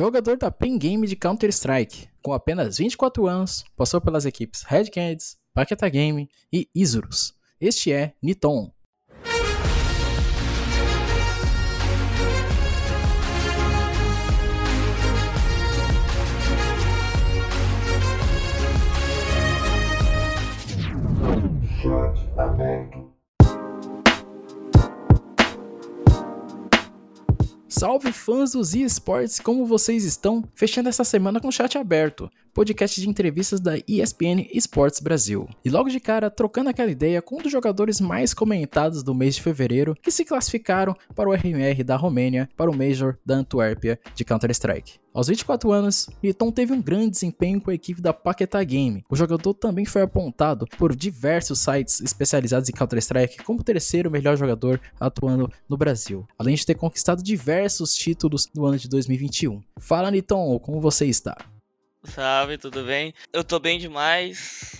jogador da Pen Game de Counter-Strike. Com apenas 24 anos, passou pelas equipes Red Canids, Paqueta Game e Isurus. Este é Niton. Salve fãs dos eSports, como vocês estão? Fechando essa semana com chat aberto, podcast de entrevistas da ESPN Esports Brasil. E logo de cara, trocando aquela ideia com um dos jogadores mais comentados do mês de fevereiro, que se classificaram para o RMR da Romênia, para o Major da Antuérpia de Counter-Strike. Aos 24 anos, Liton teve um grande desempenho com a equipe da Paquetá Game. O jogador também foi apontado por diversos sites especializados em Counter-Strike como o terceiro melhor jogador atuando no Brasil, além de ter conquistado diversos títulos no ano de 2021. Fala, Niton, como você está? Salve, tudo bem? Eu tô bem demais.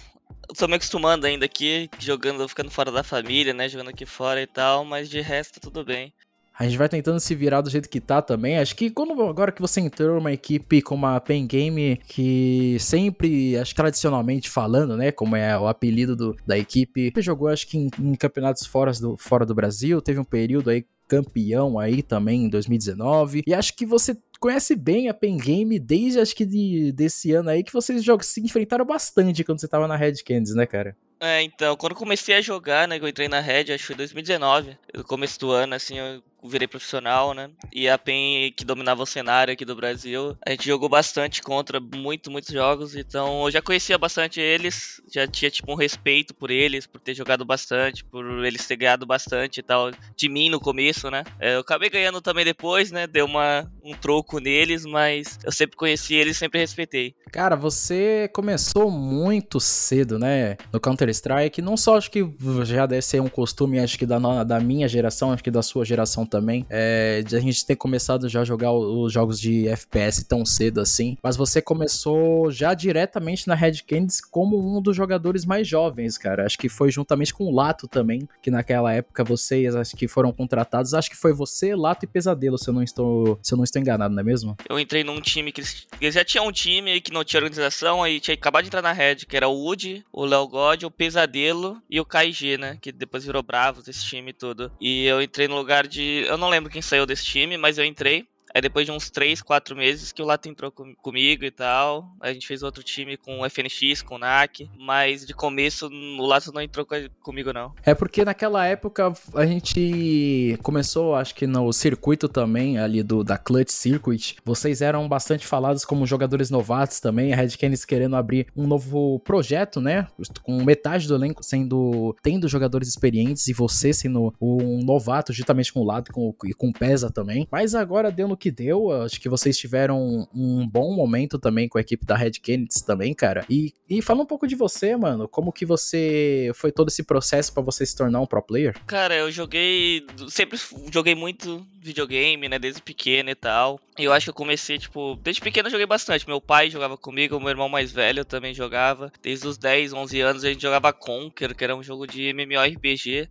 Eu tô me acostumando ainda aqui, jogando, ficando fora da família, né? Jogando aqui fora e tal, mas de resto tudo bem. A gente vai tentando se virar do jeito que tá também. Acho que quando agora que você entrou numa equipe como a Pen Game, que sempre, acho que tradicionalmente falando, né, como é o apelido do, da equipe, jogou acho que em, em campeonatos fora do, fora do Brasil, teve um período aí campeão aí também em 2019. E acho que você conhece bem a Pen Game desde acho que de, desse ano aí que vocês jogos se enfrentaram bastante quando você tava na Red Canids, né, cara? É, então, quando comecei a jogar, né, que eu entrei na Red, acho que foi 2019, no começo do ano, assim, eu virei profissional, né? E a PEN que dominava o cenário aqui do Brasil, a gente jogou bastante contra muito, muitos jogos, então eu já conhecia bastante eles, já tinha tipo um respeito por eles, por ter jogado bastante, por eles ter ganhado bastante e tal, de mim no começo, né? É, eu acabei ganhando também depois, né? Deu uma, um troco neles, mas eu sempre conheci eles sempre respeitei. Cara, você começou muito cedo, né? No Counter-Strike, não só acho que já deve ser um costume, acho que da, da minha geração, acho que da sua geração também, é, de a gente ter começado já a jogar os jogos de FPS tão cedo assim. Mas você começou já diretamente na Red Canids como um dos jogadores mais jovens, cara. Acho que foi juntamente com o Lato também, que naquela época vocês acho que foram contratados. Acho que foi você, Lato e Pesadelo, se eu não estou, se eu não estou enganado, não é mesmo? Eu entrei num time que eles, já tinham um time que não tinha organização, aí tinha acabado de entrar na Red, que era o Wood, o Léo God, o Pesadelo e o KG, né? Que depois virou Bravos, esse time todo. E eu entrei no lugar de eu não lembro quem saiu desse time, mas eu entrei. Aí depois de uns 3, 4 meses que o Lato entrou com, comigo e tal. A gente fez outro time com o FNX, com o NAC. Mas de começo o Lato não entrou comigo, não. É porque naquela época a gente começou, acho que no circuito também, ali do da Clutch Circuit. Vocês eram bastante falados como jogadores novatos também. A Red Canids querendo abrir um novo projeto, né? Com metade do elenco sendo tendo jogadores experientes e você sendo um novato, justamente com o Lato e com, com o Pesa também. Mas agora deu no que deu. Acho que vocês tiveram um bom momento também com a equipe da Red Kennedy também, cara. E, e fala um pouco de você, mano. Como que você foi todo esse processo para você se tornar um pro player? Cara, eu joguei. Sempre joguei muito videogame, né? Desde pequeno e tal. E eu acho que eu comecei, tipo, desde pequeno eu joguei bastante. Meu pai jogava comigo, meu irmão mais velho também jogava. Desde os 10, 11 anos a gente jogava Conquer, que era um jogo de MMORPG.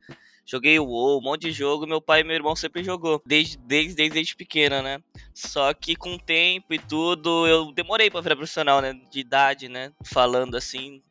Joguei o WoW, um monte de jogo, meu pai e meu irmão sempre jogou, desde, desde, desde, desde pequena, né? Só que com o tempo e tudo, eu demorei pra virar profissional, né? De idade, né? Falando assim,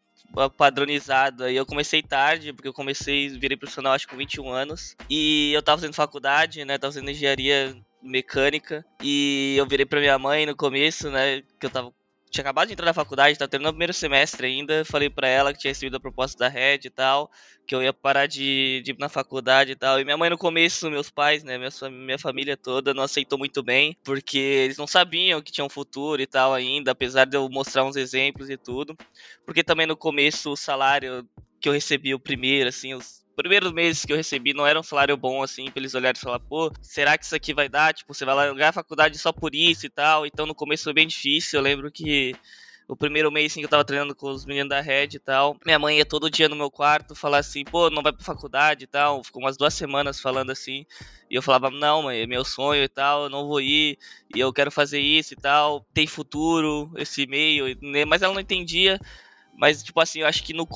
padronizado. Aí eu comecei tarde, porque eu comecei, virei profissional acho com 21 anos. E eu tava fazendo faculdade, né? Tava fazendo engenharia mecânica. E eu virei pra minha mãe no começo, né? Que eu tava tinha acabado de entrar na faculdade, tava terminando o primeiro semestre ainda. Falei para ela que tinha recebido a proposta da Red e tal, que eu ia parar de, de ir na faculdade e tal. E minha mãe, no começo, meus pais, né, minha, minha família toda, não aceitou muito bem, porque eles não sabiam que tinha um futuro e tal ainda, apesar de eu mostrar uns exemplos e tudo. Porque também no começo o salário que eu recebi o primeiro, assim, os primeiros meses que eu recebi não era um salário bom, assim, pra eles olharem e falar, pô, será que isso aqui vai dar? Tipo, você vai largar a faculdade só por isso e tal. Então no começo foi bem difícil. Eu lembro que o primeiro mês assim, que eu tava treinando com os meninos da Red e tal, minha mãe ia todo dia no meu quarto falar assim, pô, não vai pra faculdade e tal. Ficou umas duas semanas falando assim. E eu falava, não, mãe, é meu sonho e tal, eu não vou ir, e eu quero fazer isso e tal, tem futuro, esse meio, né? mas ela não entendia. Mas, tipo assim, eu acho que no,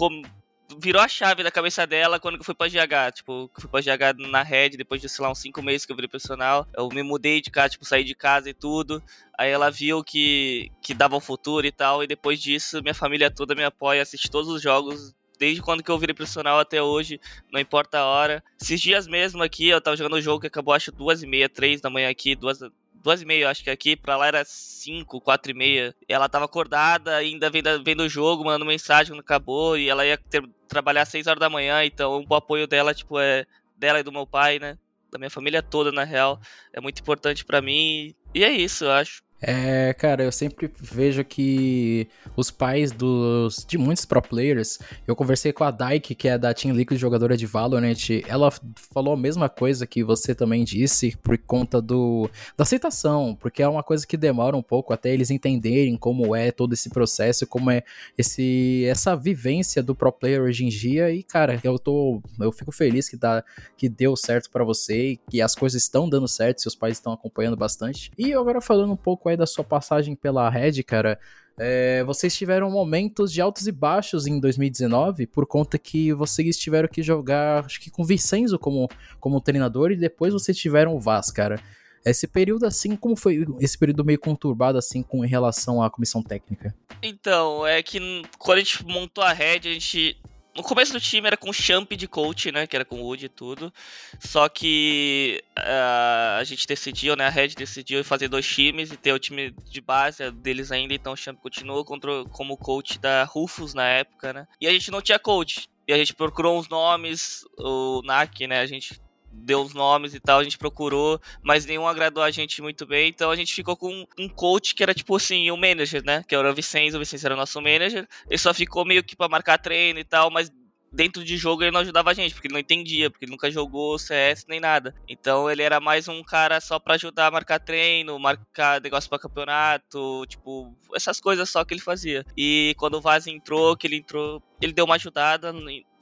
virou a chave da cabeça dela quando eu fui pra GH. Tipo, fui pra GH na Red, depois de, sei lá, uns cinco meses que eu virei profissional. Eu me mudei de casa, tipo, saí de casa e tudo. Aí ela viu que, que dava um futuro e tal. E depois disso, minha família toda me apoia, assiste todos os jogos desde quando que eu virei profissional até hoje, não importa a hora. Esses dias mesmo aqui, eu tava jogando um jogo que acabou acho duas e meia, três da manhã aqui, duas, duas e meia, acho que aqui, pra lá era cinco, quatro e meia. Ela tava acordada, ainda vendo, vendo o jogo, mandando mensagem quando acabou, e ela ia ter, trabalhar às seis horas da manhã, então o apoio dela, tipo, é dela e do meu pai, né? Da minha família toda, na real, é muito importante para mim. E é isso, eu acho. É, cara, eu sempre vejo que os pais dos, de muitos pro players, eu conversei com a Dyke, que é da Team Liquid, jogadora de Valorant, ela falou a mesma coisa que você também disse, por conta do, da aceitação, porque é uma coisa que demora um pouco até eles entenderem como é todo esse processo, como é esse, essa vivência do pro player hoje em dia, e cara, eu tô, eu fico feliz que, dá, que deu certo para você, e que as coisas estão dando certo, seus pais estão acompanhando bastante. E agora falando um pouco aí da sua passagem pela Red, cara, é, vocês tiveram momentos de altos e baixos em 2019, por conta que vocês tiveram que jogar, acho que com o Vicenzo como, como treinador, e depois vocês tiveram o Vaz, cara. Esse período, assim, como foi esse período meio conturbado, assim, com em relação à comissão técnica? Então, é que quando a gente montou a Red, a gente no começo do time era com o Champ de coach, né? Que era com o Wood e tudo. Só que uh, a gente decidiu, né? A Red decidiu fazer dois times e ter o time de base deles ainda. Então o Champ continuou contra, como coach da Rufus na época, né? E a gente não tinha coach. E a gente procurou uns nomes, o NAC, né? A gente deu os nomes e tal, a gente procurou, mas nenhum agradou a gente muito bem, então a gente ficou com um coach que era tipo assim, o um manager, né? Que era o Vicente, o Vicente era o nosso manager, ele só ficou meio que pra marcar treino e tal, mas dentro de jogo ele não ajudava a gente, porque ele não entendia, porque ele nunca jogou CS nem nada. Então ele era mais um cara só para ajudar a marcar treino, marcar negócio para campeonato, tipo, essas coisas só que ele fazia. E quando o Vaz entrou, que ele entrou, ele deu uma ajudada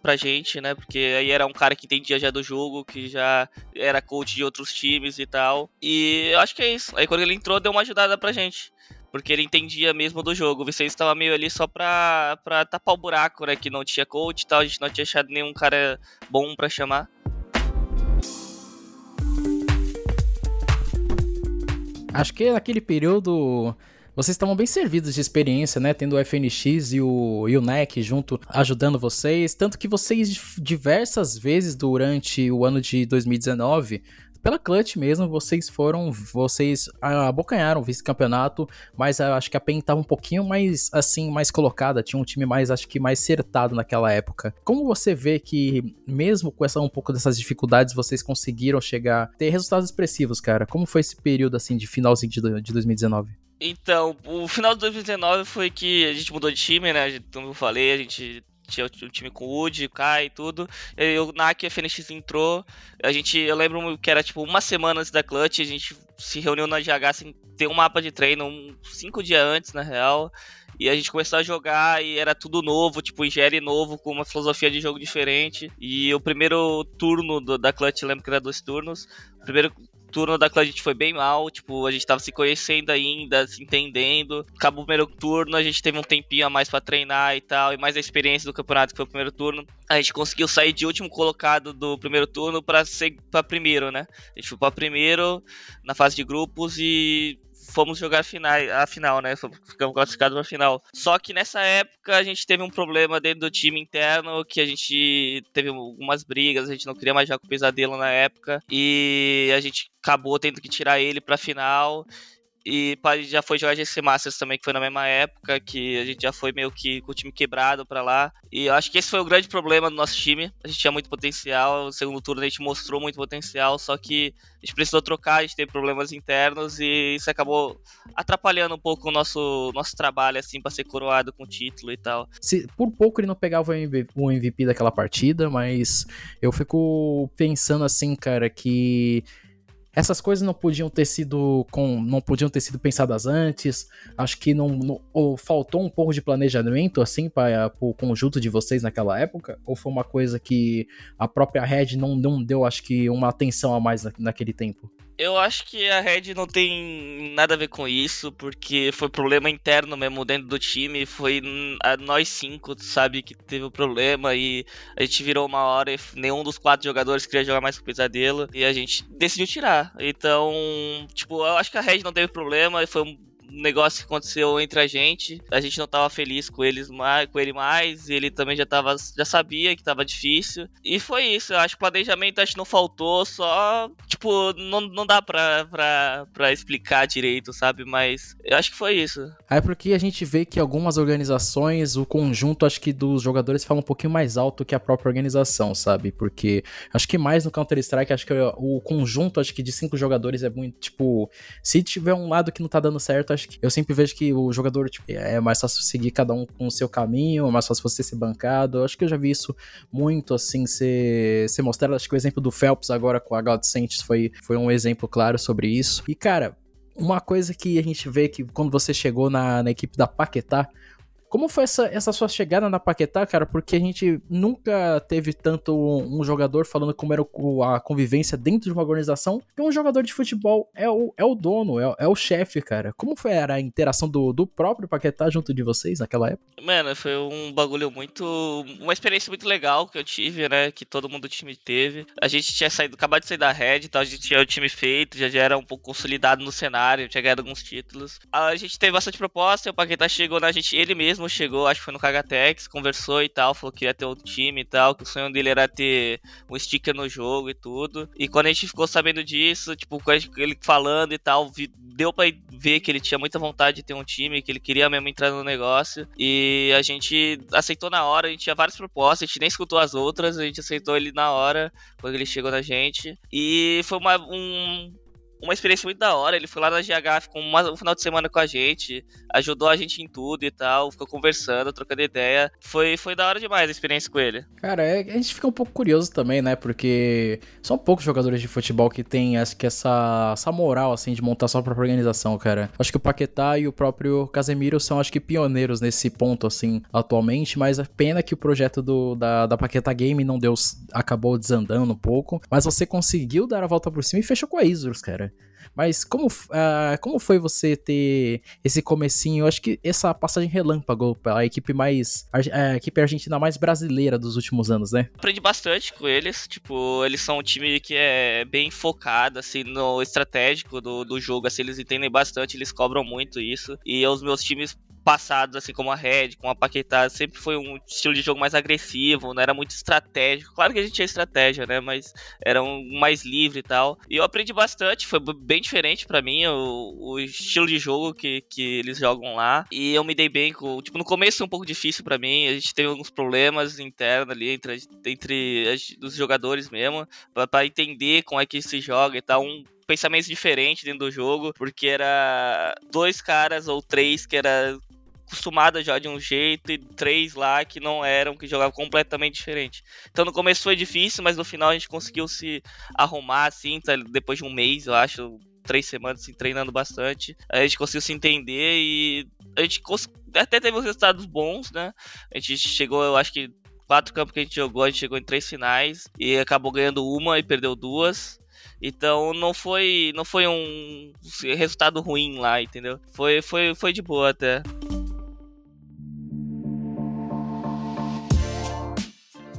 pra gente, né? Porque aí era um cara que entendia já do jogo, que já era coach de outros times e tal. E eu acho que é isso. Aí quando ele entrou, deu uma ajudada pra gente. Porque ele entendia mesmo do jogo. O Vicente estava meio ali só pra, pra tapar o buraco, né? Que não tinha coach e tal. A gente não tinha achado nenhum cara bom pra chamar. Acho que naquele período vocês estavam bem servidos de experiência, né? Tendo o FNX e o, e o NEC junto ajudando vocês. Tanto que vocês, diversas vezes durante o ano de 2019, pela Clutch mesmo, vocês foram, vocês abocanharam o vice-campeonato, mas acho que a PEN estava um pouquinho mais, assim, mais colocada, tinha um time mais, acho que mais acertado naquela época. Como você vê que, mesmo com essa, um pouco dessas dificuldades, vocês conseguiram chegar, ter resultados expressivos, cara? Como foi esse período, assim, de finalzinho de, de 2019? Então, o final de 2019 foi que a gente mudou de time, né? Como eu falei, a gente tinha o time com Wood, Kai e tudo. E o Nak e a FNX entrou. A gente, eu lembro que era tipo uma semana antes da Clutch, a gente se reuniu na GH sem ter um mapa de treino, um, cinco dias antes, na real. E a gente começou a jogar e era tudo novo, tipo, ingere novo, com uma filosofia de jogo diferente. E o primeiro turno do, da Clutch, lembro que era dois turnos. O primeiro turno da Cláudia a gente foi bem mal, tipo, a gente tava se conhecendo ainda, se entendendo. Acabou o primeiro turno, a gente teve um tempinho a mais para treinar e tal, e mais a experiência do campeonato que foi o primeiro turno. A gente conseguiu sair de último colocado do primeiro turno para ser para primeiro, né? A gente foi para primeiro na fase de grupos e fomos jogar a final, a final, né? Ficamos classificados pra final. Só que nessa época a gente teve um problema dentro do time interno, que a gente teve algumas brigas, a gente não queria mais jogar com o Pesadelo na época. E a gente acabou tendo que tirar ele pra final. E já foi jogar GC Masters também, que foi na mesma época, que a gente já foi meio que com o time quebrado pra lá. E eu acho que esse foi o grande problema do nosso time. A gente tinha muito potencial, no segundo turno a gente mostrou muito potencial, só que a gente precisou trocar, a gente teve problemas internos e isso acabou atrapalhando um pouco o nosso, nosso trabalho, assim, pra ser coroado com título e tal. Se, por pouco ele não pegava o o MVP daquela partida, mas eu fico pensando assim, cara, que essas coisas não podiam ter sido com, não podiam ter sido pensadas antes. Acho que não, não ou faltou um pouco de planejamento assim para o conjunto de vocês naquela época, ou foi uma coisa que a própria Red não, não deu, acho que uma atenção a mais na, naquele tempo. Eu acho que a Red não tem nada a ver com isso, porque foi problema interno mesmo dentro do time. Foi nós cinco, sabe, que teve o problema e a gente virou uma hora e nenhum dos quatro jogadores queria jogar mais com o Pesadelo e a gente decidiu tirar. Então, tipo, eu acho que a Red não teve problema, foi um negócio que aconteceu entre a gente. A gente não tava feliz com eles mais, com ele mais, ele também já tava já sabia que tava difícil. E foi isso, eu acho que planejamento acho que não faltou, só tipo, não, não dá pra, pra, pra explicar direito, sabe? Mas eu acho que foi isso. É porque a gente vê que algumas organizações, o conjunto acho que dos jogadores fala um pouquinho mais alto que a própria organização, sabe? Porque acho que mais no Counter-Strike, acho que o conjunto acho que de cinco jogadores é muito, tipo, se tiver um lado que não tá dando certo, acho que eu sempre vejo que o jogador tipo, é mais fácil seguir cada um com o seu caminho, é mais fácil você ser bancado. Eu acho que eu já vi isso muito assim ser, ser mostrado. Acho que o exemplo do Phelps agora com a God Saints foi, foi um exemplo claro sobre isso. E cara, uma coisa que a gente vê que quando você chegou na, na equipe da Paquetá, como foi essa, essa sua chegada na Paquetá, cara? Porque a gente nunca teve tanto um, jogador falando como era o, a convivência dentro de uma organização, que um jogador de futebol é o, é o dono, é, é o chefe, cara. Como foi a interação do, do próprio Paquetá junto de vocês naquela época? Mano, foi um bagulho muito. Uma experiência muito legal que eu tive, né? Que todo mundo do time teve. A gente tinha saído, acabado de sair da Red, então a gente tinha o time feito, já, já era um pouco consolidado no cenário, tinha ganhado alguns títulos. A gente teve bastante proposta, o Paquetá chegou na gente, ele mesmo mesmo chegou, acho que foi no Kagatex, conversou e tal, falou que ia ter outro time e tal, que o sonho dele era ter um sticker no jogo e tudo. E quando a gente ficou sabendo disso, tipo, ele falando e tal, deu pra ver que ele tinha muita vontade de ter um time, que ele queria mesmo entrar no negócio. E a gente aceitou na hora, a gente tinha várias propostas, a gente nem escutou as outras, a gente aceitou ele na hora, quando ele chegou na gente. E foi uma, um, uma experiência muito da hora. Ele foi lá na GH, ficou um final de semana com a gente, ajudou a gente em tudo e tal, ficou conversando, trocando ideia. Foi, foi da hora demais a experiência com ele. Cara, é, a gente fica um pouco curioso também, né? Porque são poucos jogadores de futebol que têm acho que essa, essa moral, assim, de montar sua própria organização, cara. Acho que o Paquetá e o próprio Casemiro são, acho que, pioneiros nesse ponto, assim, atualmente, mas é pena que o projeto do, da, da Paquetá Game não deu, acabou desandando um pouco, mas você conseguiu dar a volta por cima e fechou com a Isurus, cara. Mas como, uh, como foi você ter esse comecinho? Eu acho que essa passagem relâmpago pela equipe mais. A, equipe argentina mais brasileira dos últimos anos, né? Aprendi bastante com eles. Tipo, eles são um time que é bem focado, assim, no estratégico do, do jogo. Assim, eles entendem bastante, eles cobram muito isso. E os meus times passados, assim como a Red, com a Paquetá, sempre foi um estilo de jogo mais agressivo, não era muito estratégico. Claro que a gente tinha estratégia, né? Mas era um mais livre e tal. E eu aprendi bastante, foi bem diferente para mim o, o, estilo de jogo que, que eles jogam lá. E eu me dei bem com. Tipo, no começo foi um pouco difícil para mim, a gente teve alguns problemas internos ali entre, entre os jogadores mesmo, para entender como é que se joga e tal. Um pensamentos diferentes dentro do jogo, porque era dois caras ou três que era acostumada já de um jeito e três lá que não eram, que jogavam completamente diferente. Então no começo foi difícil, mas no final a gente conseguiu se arrumar assim, tá, depois de um mês, eu acho, três semanas assim, treinando bastante. A gente conseguiu se entender e a gente até teve resultados bons, né? A gente chegou, eu acho que quatro campos que a gente jogou, a gente chegou em três finais e acabou ganhando uma e perdeu duas. Então não foi não foi um resultado ruim lá, entendeu? Foi foi foi de boa até.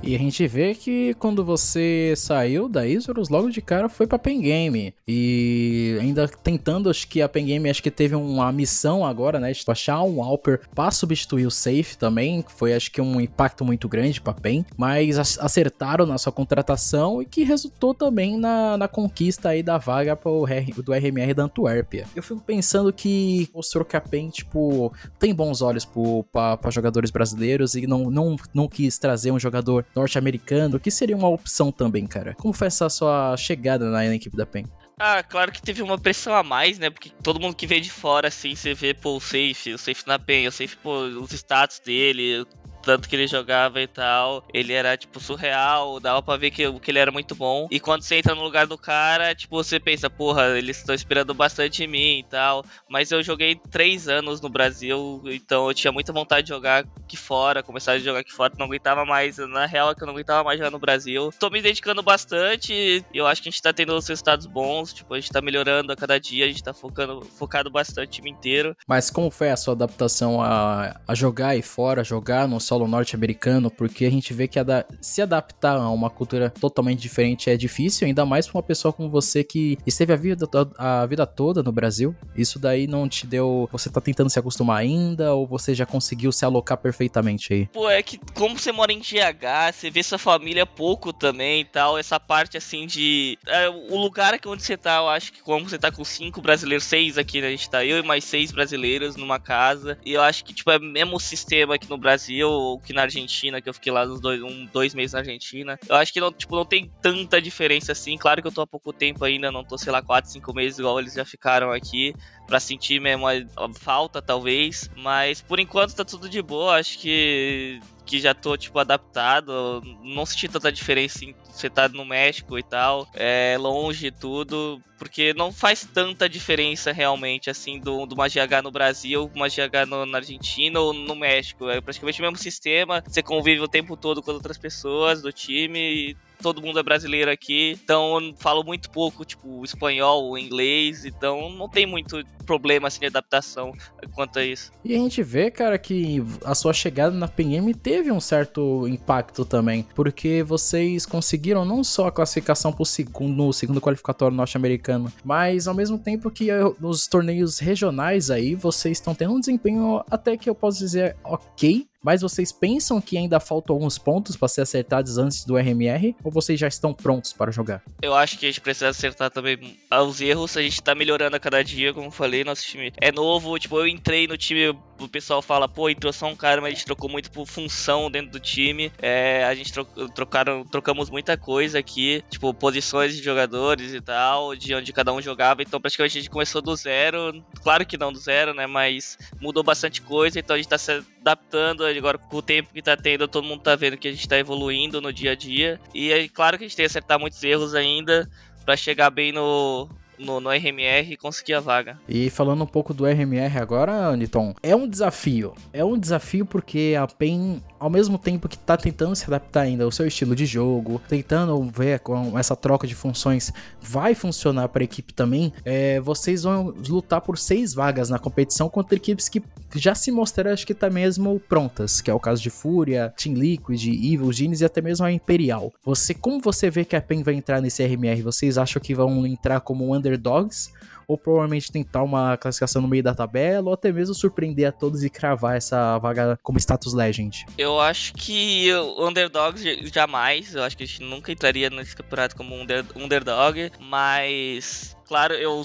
E a gente vê que quando você saiu da Isurus, logo de cara foi pra Pen Game. E ainda tentando, acho que a Pen Game acho que teve uma missão agora, né? De achar um Alper pra substituir o Safe também. Foi acho que um impacto muito grande pra Pen. Mas acertaram na sua contratação e que resultou também na, na conquista aí da vaga pro, do RMR da Antuérpia. Eu fico pensando que mostrou que a Pen, tipo, tem bons olhos pra jogadores brasileiros e não, não, não quis trazer um jogador norte-americano, que seria uma opção também, cara. Como foi essa sua chegada na, na equipe da PEN? Ah, claro que teve uma pressão a mais, né? Porque todo mundo que veio de fora, assim, você vê, pô, o Safe, o Safe na PEN, o Safe, pô, os status dele, tanto que ele jogava e tal, ele era, tipo, surreal, dava pra ver que, que ele era muito bom. E quando você entra no lugar do cara, tipo, você pensa, porra, eles estão esperando bastante em mim e tal. Mas eu joguei três anos no Brasil, então eu tinha muita vontade de jogar aqui fora, começar a jogar aqui fora, não aguentava mais. Na real é que eu não aguentava mais jogar no Brasil. Tô me dedicando bastante, eu acho que a gente tá tendo os resultados bons, tipo, a gente tá melhorando a cada dia, a gente tá focando, focado bastante o time inteiro. Mas como foi a sua adaptação a, a jogar aí fora, jogar no solo norte-americano? Porque a gente vê que a se adaptar a uma cultura totalmente diferente é difícil, ainda mais pra uma pessoa como você que esteve a vida, a vida toda no Brasil. Isso daí não te deu. Você tá tentando se acostumar ainda ou você já conseguiu se alocar perfeitamente aí? Pô, é que como você mora em GH, você vê sua família pouco também e tal, essa parte assim de. É, o lugar que onde você tá, eu acho que como você tá com cinco brasileiros, seis aqui, né? A gente tá eu e mais seis brasileiros numa casa. E eu acho que, tipo, é mesmo sistema aqui no Brasil ou que na Argentina, que eu fiquei lá uns dois, um, dois meses na Argentina. Eu acho que não, tipo, não tem tanta diferença assim. Claro que eu tô há pouco tempo ainda, não tô, sei lá, quatro, cinco meses igual eles já ficaram aqui para sentir mesmo a, falta, talvez. Mas por enquanto tá tudo de boa. Acho que, que já tô, tipo, adaptado. Não senti tanta diferença em você tá no México e tal, é longe e tudo, porque não faz tanta diferença realmente, assim, do, do uma GH no Brasil, uma GH no, na Argentina ou no México. É praticamente o mesmo sistema, você convive o tempo todo com outras pessoas do time e todo mundo é brasileiro aqui, então eu falo muito pouco, tipo, espanhol, inglês, então não tem muito problema assim de adaptação quanto a isso. E a gente vê, cara, que a sua chegada na PM teve um certo impacto também, porque vocês conseguiram não só a classificação pro segundo, segundo qualificatório norte-americano, mas ao mesmo tempo que nos torneios regionais aí, vocês estão tendo um desempenho até que eu posso dizer ok, mas vocês pensam que ainda faltam alguns pontos para ser acertados antes do RMR? Ou vocês já estão prontos para jogar? Eu acho que a gente precisa acertar também os erros. A gente tá melhorando a cada dia, como falei. Nosso time é novo. Tipo, eu entrei no time, o pessoal fala, pô, entrou só um cara, mas a gente trocou muito por função dentro do time. É, a gente tro trocaram, trocamos muita coisa aqui, tipo, posições de jogadores e tal, de onde cada um jogava. Então, praticamente a gente começou do zero. Claro que não do zero, né? Mas mudou bastante coisa. Então a gente tá se adaptando agora com o tempo que tá tendo, todo mundo tá vendo que a gente tá evoluindo no dia a dia. E é claro que a gente tem que acertar muitos erros ainda para chegar bem no, no, no, RMR e conseguir a vaga. E falando um pouco do RMR agora, Aniton, é um desafio. É um desafio porque a PEN ao mesmo tempo que tá tentando se adaptar ainda ao seu estilo de jogo, tentando ver com essa troca de funções vai funcionar para a equipe também, é, vocês vão lutar por seis vagas na competição contra equipes que já se mostraram, acho que tá mesmo prontas, que é o caso de Fúria, Team Liquid, Evil Genius e até mesmo a Imperial. Você, como você vê que a PEN vai entrar nesse RMR? Vocês acham que vão entrar como underdogs? Ou provavelmente tentar uma classificação no meio da tabela, ou até mesmo surpreender a todos e cravar essa vaga como status legend? Eu acho que o underdog jamais, eu acho que a gente nunca entraria nesse campeonato como under, underdog, mas claro, eu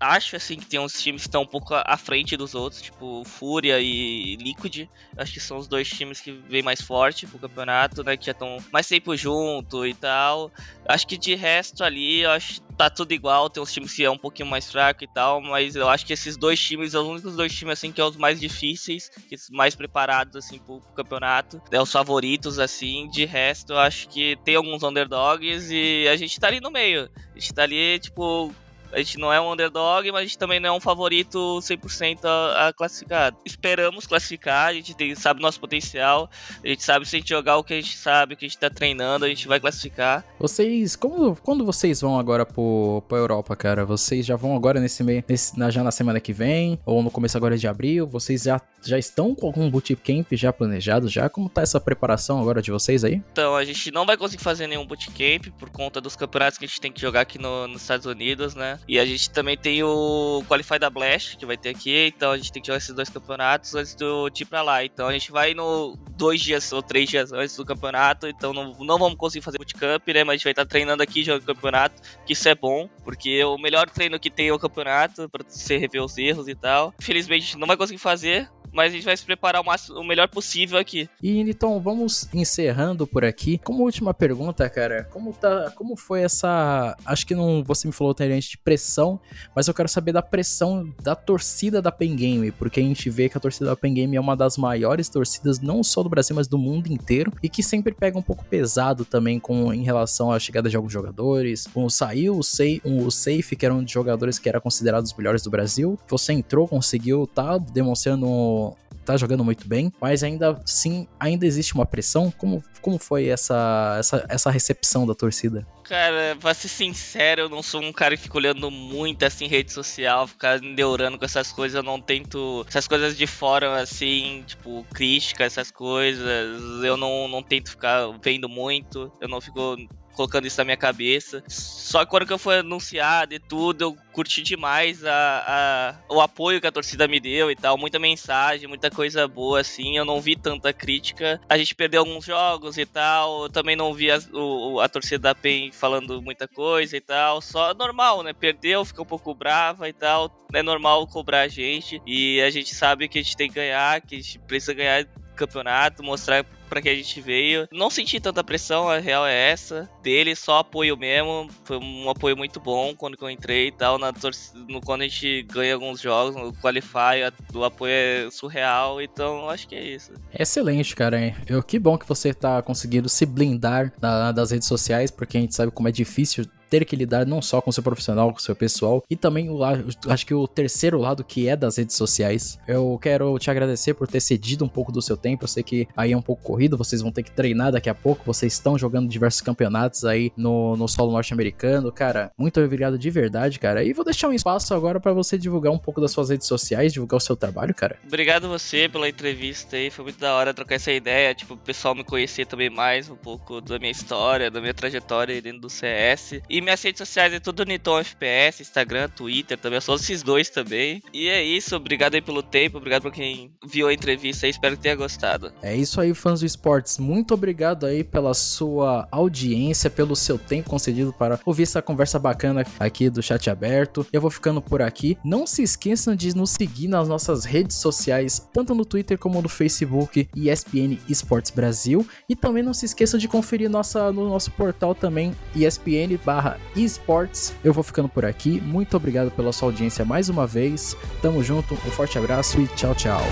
acho assim que tem uns times que estão um pouco à frente dos outros, tipo Fúria e Liquid. Acho que são os dois times que vêm mais forte pro campeonato, né? Que já estão mais tempo junto e tal. Acho que de resto ali, eu acho que tá tudo igual. Tem uns times que é um pouquinho mais fraco e tal, mas eu acho que esses dois times são os únicos dois times assim que são é os mais difíceis, mais preparados assim pro, pro campeonato. É os favoritos assim. De resto, eu acho que tem alguns underdogs e a gente tá ali no meio. A gente tá ali, tipo, a gente não é um underdog, mas a gente também não é um favorito 100% a, a classificar. Esperamos classificar, a gente tem, sabe nosso potencial, a gente sabe se a gente jogar o que a gente sabe, o que a gente tá treinando, a gente vai classificar. Vocês, como, quando vocês vão agora pro, pra Europa, cara? Vocês já vão agora nesse mês, já na semana que vem, ou no começo agora de abril? Vocês já, já estão com algum bootcamp já planejado já? Como tá essa preparação agora de vocês aí? Então, a gente não vai conseguir fazer nenhum bootcamp por conta dos campeonatos que a gente tem que jogar aqui no, nos Estados Unidos, né? E a gente também tem o Qualify da Blast, que vai ter aqui, então a gente tem que jogar esses dois campeonatos antes do ir pra lá. Então a gente vai no dois dias ou três dias antes do campeonato, então não, não vamos conseguir fazer bootcamp, né? Mas a gente vai estar treinando aqui jogando campeonato, que isso é bom, porque o melhor treino que tem é o campeonato, pra você rever os erros e tal. Infelizmente a gente não vai conseguir fazer, mas a gente vai se preparar o, máximo, o melhor possível aqui. E então, vamos encerrando por aqui. Como última pergunta, cara, como tá, como foi essa, acho que não, você me falou anteriormente de pressão, mas eu quero saber da pressão da torcida da Pen Game, porque a gente vê que a torcida da Pen Game é uma das maiores torcidas não só do Brasil, mas do mundo inteiro e que sempre pega um pouco pesado também com em relação à chegada de alguns jogadores. Com saiu o, Sei, o Safe, que era um dos jogadores que era considerado os melhores do Brasil. Você entrou, conseguiu, tá demonstrando tá jogando muito bem, mas ainda sim, ainda existe uma pressão. Como, como foi essa, essa, essa recepção da torcida? Cara, pra ser sincero, eu não sou um cara que fica olhando muito assim rede social, ficar neurando com essas coisas, eu não tento. Essas coisas de fora, assim, tipo, crítica, essas coisas, eu não, não tento ficar vendo muito, eu não fico colocando isso na minha cabeça. Só que quando que eu fui anunciado e tudo, eu curti demais a, a, o apoio que a torcida me deu e tal. Muita mensagem, muita coisa boa, assim. Eu não vi tanta crítica. A gente perdeu alguns jogos e tal. Eu também não vi a, o, a torcida da PEN falando muita coisa e tal. Só normal, né? Perdeu, ficou um pouco brava e tal. É normal cobrar a gente. E a gente sabe que a gente tem que ganhar, que a gente precisa ganhar campeonato, mostrar para que a gente veio. Não senti tanta pressão, a real é essa. Dele, só apoio mesmo. Foi um apoio muito bom quando eu entrei e tal. Na no, quando a gente ganha alguns jogos, no Qualify, o apoio é surreal. Então, acho que é isso. Excelente, cara. Eu, que bom que você tá conseguindo se blindar da, das redes sociais, porque a gente sabe como é difícil ter que lidar não só com o seu profissional, com o seu pessoal, e também o acho que o terceiro lado que é das redes sociais. Eu quero te agradecer por ter cedido um pouco do seu tempo. Eu sei que aí é um pouco corrido, vocês vão ter que treinar daqui a pouco. Vocês estão jogando diversos campeonatos aí no, no solo norte-americano. Cara, muito obrigado de verdade, cara. E vou deixar um espaço agora para você divulgar um pouco das suas redes sociais, divulgar o seu trabalho, cara. Obrigado você pela entrevista aí. Foi muito da hora trocar essa ideia. Tipo, o pessoal me conhecer também mais um pouco da minha história, da minha trajetória dentro do CS. E minhas redes sociais é tudo Niton FPS, Instagram, Twitter também. Eu sou esses dois também. E é isso. Obrigado aí pelo tempo. Obrigado por quem viu a entrevista aí. Espero que tenha gostado. É isso aí, fãs do esportes. Muito obrigado aí pela sua audiência, pelo seu tempo concedido para ouvir essa conversa bacana aqui do chat aberto. Eu vou ficando por aqui. Não se esqueçam de nos seguir nas nossas redes sociais, tanto no Twitter como no Facebook, ESPN Esportes Brasil. E também não se esqueçam de conferir nossa, no nosso portal também, ESPN barra esports. Eu vou ficando por aqui. Muito obrigado pela sua audiência mais uma vez. Tamo junto, um forte abraço e tchau, tchau.